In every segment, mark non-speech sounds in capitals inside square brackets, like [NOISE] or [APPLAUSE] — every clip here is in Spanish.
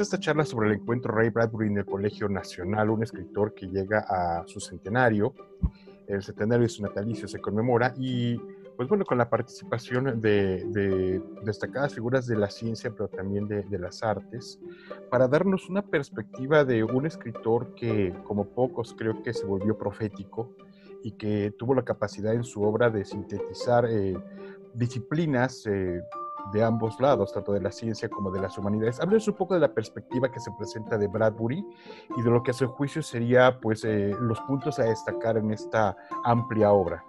Esta charla sobre el encuentro Ray Bradbury en el Colegio Nacional, un escritor que llega a su centenario. El centenario de su natalicio se conmemora y, pues bueno, con la participación de, destacadas figuras de la ciencia, pero también de, de, las artes, para darnos una perspectiva de un escritor que, como pocos, creo que se volvió profético y que tuvo la capacidad en su obra de sintetizar eh, disciplinas eh, de ambos lados, tanto de la ciencia como de las humanidades. Háblenos un poco de la perspectiva que se presenta de Bradbury y de lo que a su juicio sería pues, eh, los puntos a destacar en esta amplia obra.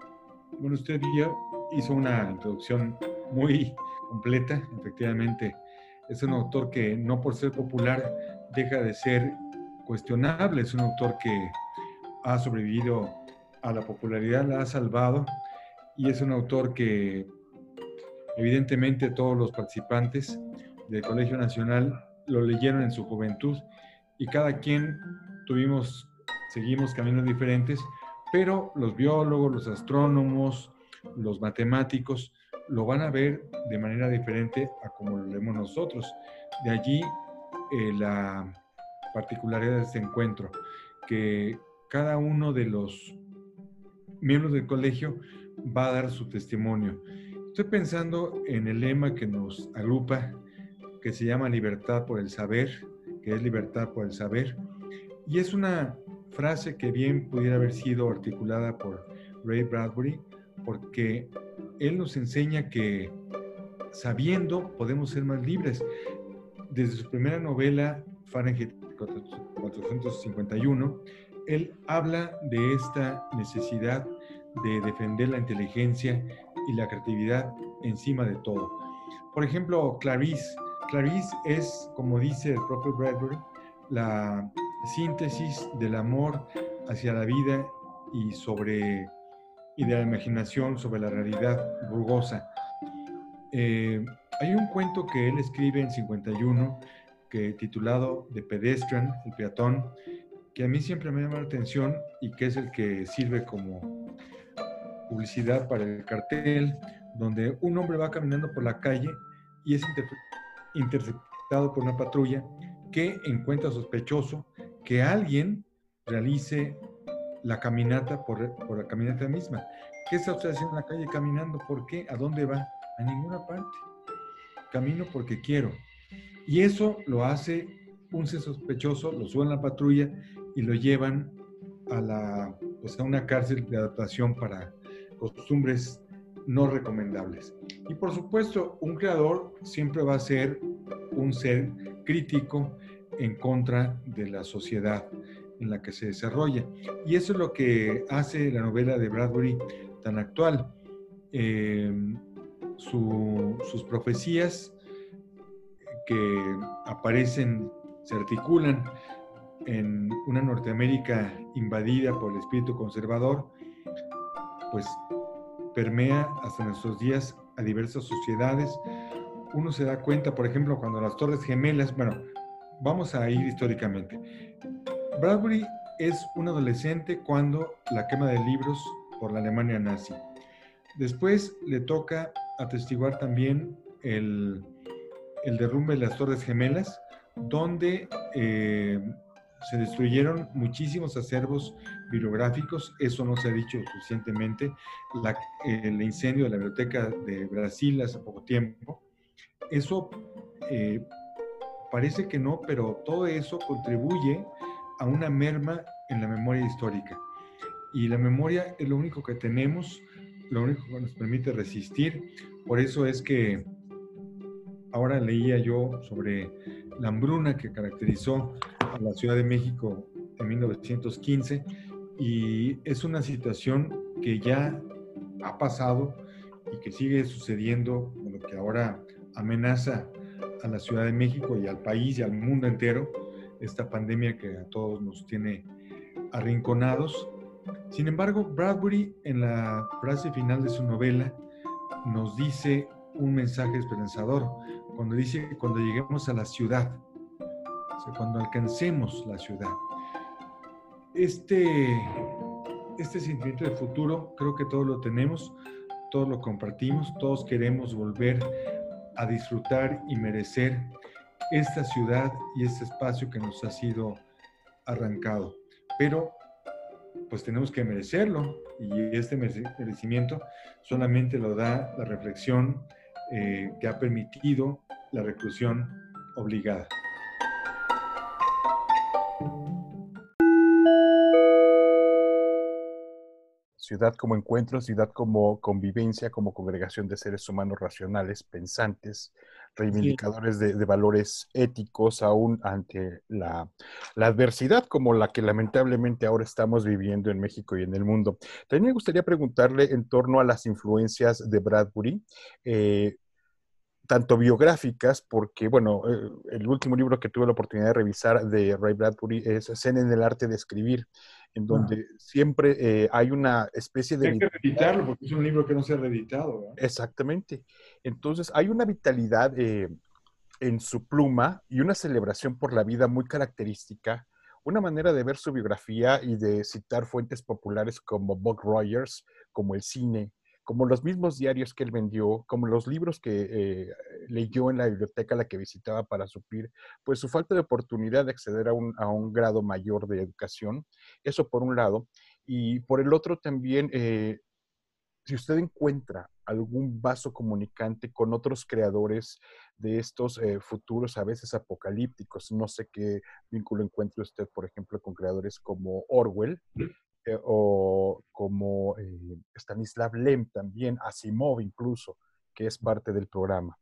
Bueno, usted ya hizo una introducción muy completa, efectivamente. Es un autor que no por ser popular deja de ser cuestionable, es un autor que ha sobrevivido a la popularidad, la ha salvado y es un autor que Evidentemente todos los participantes del Colegio Nacional lo leyeron en su juventud y cada quien tuvimos, seguimos caminos diferentes, pero los biólogos, los astrónomos, los matemáticos lo van a ver de manera diferente a como lo leemos nosotros. De allí eh, la particularidad de este encuentro, que cada uno de los miembros del colegio va a dar su testimonio. Estoy pensando en el lema que nos agrupa, que se llama libertad por el saber, que es libertad por el saber. Y es una frase que bien pudiera haber sido articulada por Ray Bradbury, porque él nos enseña que sabiendo podemos ser más libres. Desde su primera novela, Fahrenheit 451, él habla de esta necesidad de defender la inteligencia y la creatividad encima de todo. Por ejemplo, Clarice. Clarice es, como dice el propio Bradbury, la síntesis del amor hacia la vida y sobre y de la imaginación sobre la realidad rugosa. Eh, hay un cuento que él escribe en 51 que titulado The Pedestrian, el peatón, que a mí siempre me llama la atención y que es el que sirve como publicidad para el cartel, donde un hombre va caminando por la calle y es interceptado por una patrulla que encuentra sospechoso que alguien realice la caminata por, la caminata misma. ¿Qué está usted haciendo en la calle caminando? ¿Por qué? ¿A dónde va? A ninguna parte. Camino porque quiero. Y eso lo hace un sospechoso, lo suben a la patrulla y lo llevan a, pues a una cárcel de adaptación para costumbres no recomendables. Y por supuesto, un creador siempre va a ser un ser crítico en contra de la sociedad en la que se desarrolla. Y eso es lo que hace la novela de Bradbury tan actual. Em, sus profecías que aparecen, se articulan en una Norteamérica invadida por el espíritu conservador, pues permea hasta nuestros días a diversas sociedades. Uno se da cuenta, por ejemplo, cuando las Torres Gemelas, bueno, vamos a ir históricamente. Bradbury es un adolescente cuando la quema de libros por la Alemania nazi. Después le toca atestiguar también el, el derrumbe de las Torres Gemelas, donde eh, se destruyeron muchísimos acervos bibliográficos, eso no se ha dicho suficientemente, el incendio de la Biblioteca de Brasil hace poco tiempo, eso eh, parece que no, pero todo eso contribuye a una merma en la memoria histórica. Y la memoria es lo único que tenemos, lo único que nos permite resistir. Por eso es que ahora leía yo sobre la hambruna que caracterizó a la Ciudad de México en 1915 y es una situación que ya ha pasado y que sigue sucediendo, lo que ahora amenaza a la Ciudad de México y al país y al mundo entero, esta pandemia que a todos nos tiene arrinconados. Sin embargo, Bradbury en la frase final de su novela nos dice un mensaje esperanzador, cuando dice, cuando lleguemos a la ciudad, cuando alcancemos la ciudad. Este, este sentimiento de futuro creo que todos lo tenemos, todos lo compartimos, todos queremos volver a disfrutar y merecer esta ciudad y este espacio que nos ha sido arrancado. Pero pues tenemos que merecerlo y este merecimiento solamente lo da la reflexión eh, que ha permitido la reclusión obligada. ciudad como encuentro, ciudad como convivencia, como congregación de seres humanos racionales, pensantes, reivindicadores de, valores éticos, aún ante la, adversidad como la que lamentablemente ahora estamos viviendo en México y en el mundo. También me gustaría preguntarle en torno a las influencias de Bradbury. Eh, tanto biográficas, porque, bueno, eh, el último libro que tuve la oportunidad de revisar de Ray Bradbury es Escena en el arte de escribir, en donde siempre eh, hay una especie de... Hay que reeditarlo porque es un libro que no se ha reeditado. Exactamente. Entonces, hay una vitalidad eh, en su pluma y una celebración por la vida muy característica, una manera de ver su biografía y de citar fuentes populares como Buck Rogers, como el cine, como los mismos diarios que él vendió, como los libros que eh, leyó en la biblioteca a la que visitaba para suplir, pues su falta de oportunidad de acceder a un, grado mayor de educación. Eso por un lado. Y por el otro también, eh, si usted encuentra algún vaso comunicante con otros creadores de estos eh, futuros a veces apocalípticos, no sé qué vínculo encuentre usted, por ejemplo, con creadores como Orwell, eh, o como eh, Stanislav Lem también, Asimov incluso, que es parte del programa.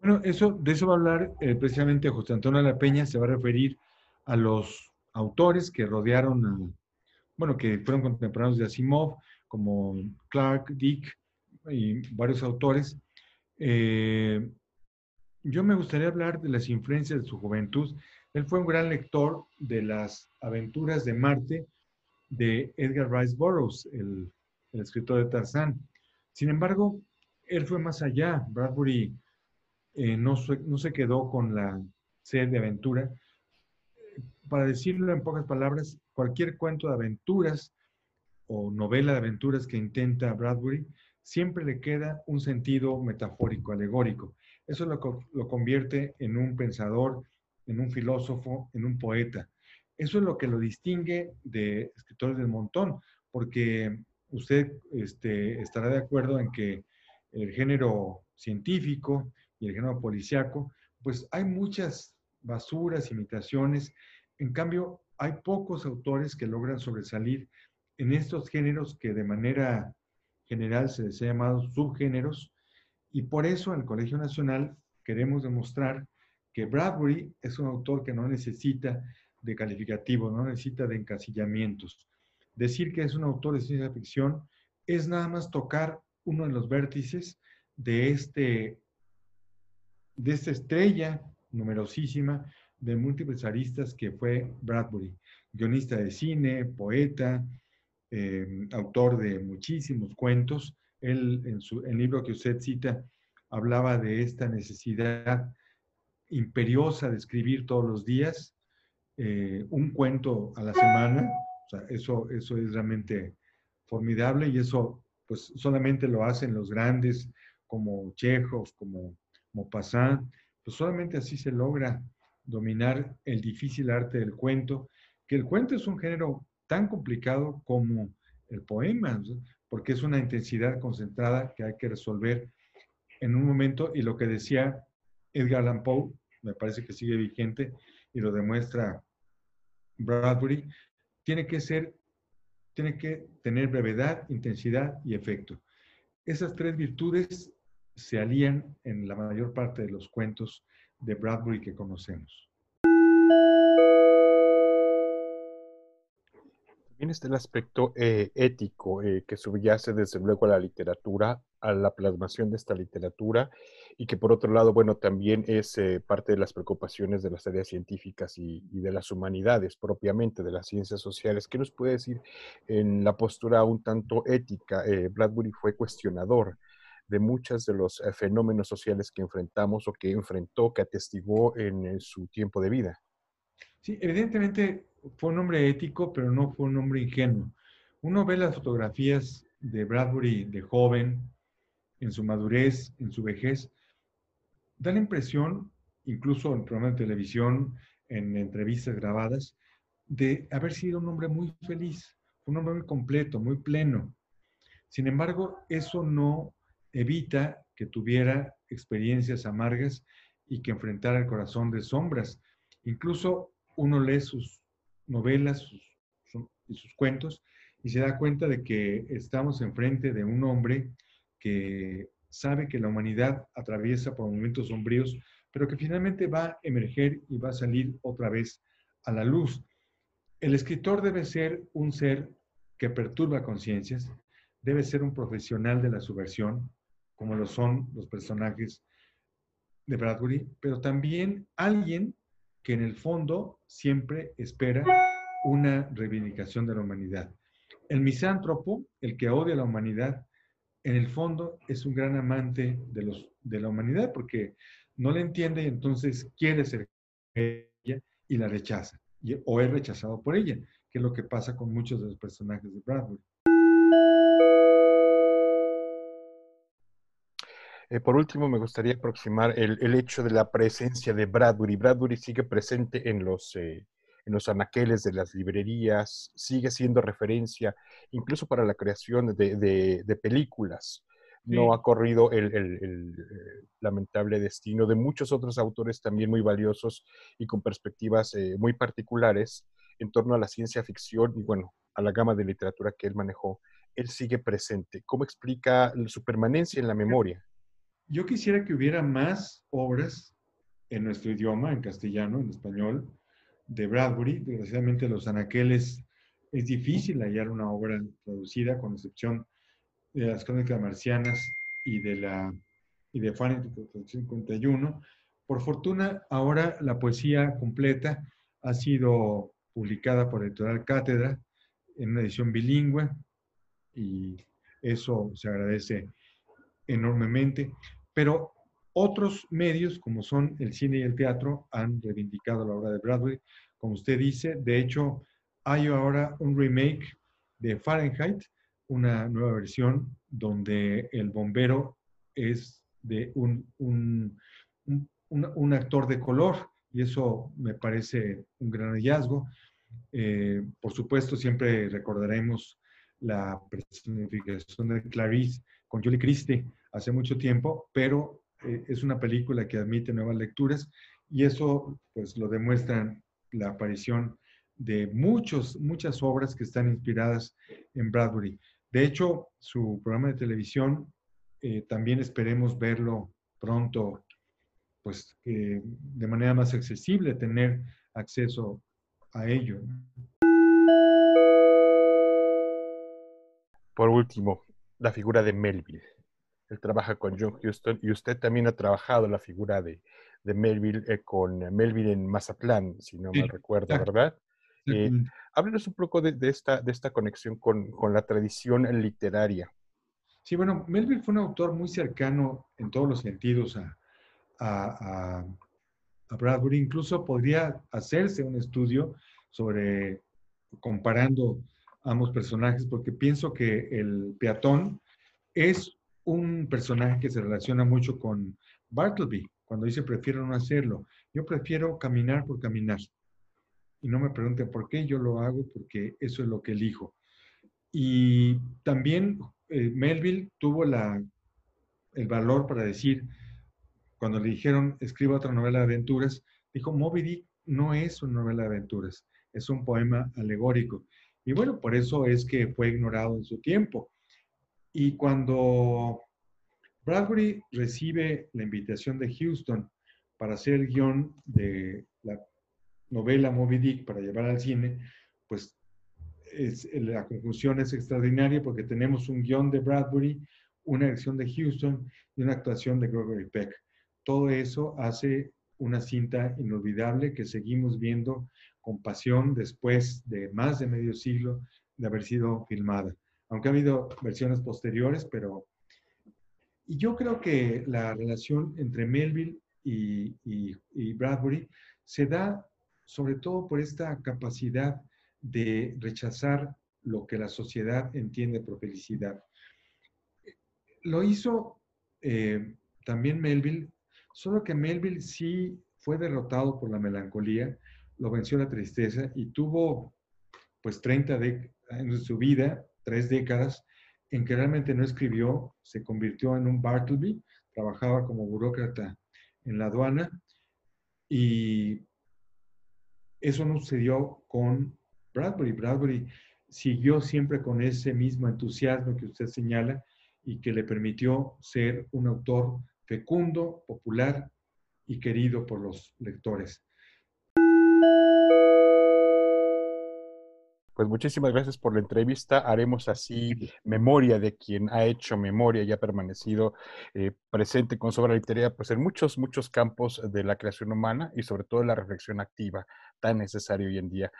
Bueno, eso, de eso va a hablar eh, precisamente José Antonio La Peña, se va a referir a los autores que rodearon, bueno, que fueron contemporáneos de Asimov, como Clark, Dick y varios autores. yo me gustaría hablar de las influencias de su juventud. Él fue un gran lector de las aventuras de Marte de Edgar Rice Burroughs, el, escritor de Tarzán. Sin embargo, él fue más allá. Bradbury eh, no, no, se quedó con la sed de aventura. Para decirlo en pocas palabras, cualquier cuento de aventuras o novela de aventuras que intenta Bradbury, siempre le queda un sentido metafórico, alegórico. Eso lo, lo convierte en un pensador, en un filósofo, en un poeta. Eso es lo que lo distingue de escritores del montón, porque usted este, estará de acuerdo en que el género científico y el género policiaco, pues hay muchas basuras, imitaciones. En cambio, hay pocos autores que logran sobresalir en estos géneros que de manera general se les ha llamado subgéneros. Y por eso en el Colegio Nacional queremos demostrar que Bradbury es un autor que no necesita de calificativo, no necesita de encasillamientos. Decir que es un autor de ciencia ficción es nada más tocar uno de los vértices de, este, de esta estrella numerosísima de múltiples aristas que fue Bradbury, guionista de cine, poeta, eh, autor de muchísimos cuentos. Él, en su, el libro que usted cita, hablaba de esta necesidad imperiosa de escribir todos los días eh, un cuento a la semana. Eso, eso es realmente formidable y eso pues solamente lo hacen los grandes como Chekhov, como Maupassant. Pues solamente así se logra dominar el difícil arte del cuento, que el cuento es un género tan complicado como el poema, porque es una intensidad concentrada que hay que resolver en un momento y lo que decía Edgar Allan Poe, me parece que sigue vigente y lo demuestra Bradbury, tiene que ser, tiene que tener brevedad, intensidad y efecto. Esas tres virtudes se alían en la mayor parte de los cuentos de Bradbury que conocemos. También está el aspecto eh, ético eh, que subyace desde luego a la literatura, a la plasmación de esta literatura y que por otro lado, bueno, también es eh, parte de las preocupaciones de las áreas científicas y, de las humanidades propiamente, de las ciencias sociales. ¿Qué nos puede decir en la postura un tanto ética? Bradbury fue cuestionador de muchos de los fenómenos sociales que enfrentamos o que enfrentó, que atestiguó en su tiempo de vida. Sí, evidentemente fue un hombre ético, pero no fue un hombre ingenuo. Uno ve las fotografías de Bradbury de joven, en su madurez, en su vejez, da la impresión, incluso en programas de televisión, en entrevistas grabadas, de haber sido un hombre muy feliz, un hombre muy completo, muy pleno. Sin embargo, eso no evita que tuviera experiencias amargas y que enfrentara el corazón de sombras. Incluso uno lee sus novelas y sus cuentos y se da cuenta de que estamos enfrente de un hombre que sabe que la humanidad atraviesa por momentos sombríos, pero que finalmente va a emerger y va a salir otra vez a la luz. El escritor debe ser un ser que perturba conciencias, debe ser un profesional de la subversión, como lo son los personajes de Bradbury, pero también alguien que en el fondo siempre espera una reivindicación de la humanidad. El misántropo, el que odia a la humanidad, en el fondo es un gran amante de, los, de la humanidad porque no la entiende y entonces quiere ser ella y la rechaza, o es rechazado por ella, que es lo que pasa con muchos de los personajes de Bradbury. Eh, por último, me gustaría aproximar el, hecho de la presencia de Bradbury. Bradbury sigue presente en los, eh, en los anaqueles de las librerías, sigue siendo referencia incluso para la creación de, películas. No ha corrido el, el, eh, lamentable destino de muchos otros autores también muy valiosos y con perspectivas muy particulares en torno a la ciencia ficción y bueno, a la gama de literatura que él manejó. Él sigue presente. ¿Cómo explica su permanencia en la memoria? Yo quisiera que hubiera más obras en nuestro idioma, en castellano, en español, de Bradbury. Desgraciadamente, Los Anaqueles es difícil hallar una obra traducida, con excepción de las crónicas marcianas y de la y de Fahrenheit 51. Por fortuna, ahora la poesía completa ha sido publicada por Editorial Cátedra en una edición bilingüe y eso se agradece enormemente. Pero otros medios, como son el cine y el teatro, han reivindicado la obra de Bradbury, como usted dice. De hecho, hay ahora un remake de Fahrenheit, una nueva versión donde el bombero es de un, un, actor de color y eso me parece un gran hallazgo. Eh, por supuesto, siempre recordaremos la personificación de Clarice con Julie Christie hace mucho tiempo, pero eh, es una película que admite nuevas lecturas y eso pues lo demuestra la aparición de muchos, muchas obras que están inspiradas en Bradbury. De hecho, su programa de televisión eh, también esperemos verlo pronto, pues de manera más accesible, tener acceso a ello. Por último, la figura de Melville. Él trabaja con John Huston y usted también ha trabajado la figura de, Melville eh, con Melville en Mazatlán, si no mal recuerdo, ¿verdad? Eh, háblenos un poco de, esta, de esta conexión con, la tradición literaria. Sí, bueno, Melville fue un autor muy cercano en todos los sentidos a, a, a Bradbury. Incluso podría hacerse un estudio sobre comparando ambos personajes, porque pienso que el peatón es un personaje que se relaciona mucho con Bartleby, cuando dice prefiero no hacerlo. Yo prefiero caminar por caminar. Y no me pregunten por qué, yo lo hago porque eso es lo que elijo. Y también eh, Melville tuvo la, el valor para decir, cuando le dijeron escriba otra novela de aventuras, dijo, Moby Dick no es una novela de aventuras, es un poema alegórico. Y bueno, por eso es que fue ignorado en su tiempo. Y cuando Bradbury recibe la invitación de Houston para hacer el guion de la novela Moby Dick para llevar al cine, pues la conclusión es extraordinaria porque tenemos un guion de Bradbury, una dirección de Houston y una actuación de Gregory Peck. Todo eso hace una cinta inolvidable que seguimos viendo con pasión después de más de medio siglo de haber sido filmada aunque ha habido versiones posteriores, pero... Y yo creo que la relación entre Melville y, Bradbury se da sobre todo por esta capacidad de rechazar lo que la sociedad entiende por felicidad. Lo hizo eh, también Melville, solo que Melville sí fue derrotado por la melancolía, lo venció la tristeza y tuvo pues 30 de, años su vida, tres décadas, en que realmente no escribió, se convirtió en un Bartleby, trabajaba como burócrata en la aduana y eso no sucedió con Bradbury. Bradbury siguió siempre con ese mismo entusiasmo que usted señala y que le permitió ser un autor fecundo, popular y querido por los lectores. Pues muchísimas gracias por la entrevista. Haremos así [LAUGHS] memoria de quien ha hecho memoria y ha permanecido eh, presente con su obra literaria pues en muchos, muchos campos de la creación humana y sobre todo la reflexión activa tan necesaria hoy en día.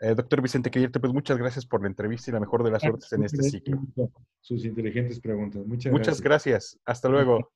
Eh, doctor Vicente Quillerte, pues muchas gracias por la entrevista y la mejor de las suertes en este ciclo. Sus inteligentes preguntas. Muchas, muchas gracias. gracias. Hasta luego.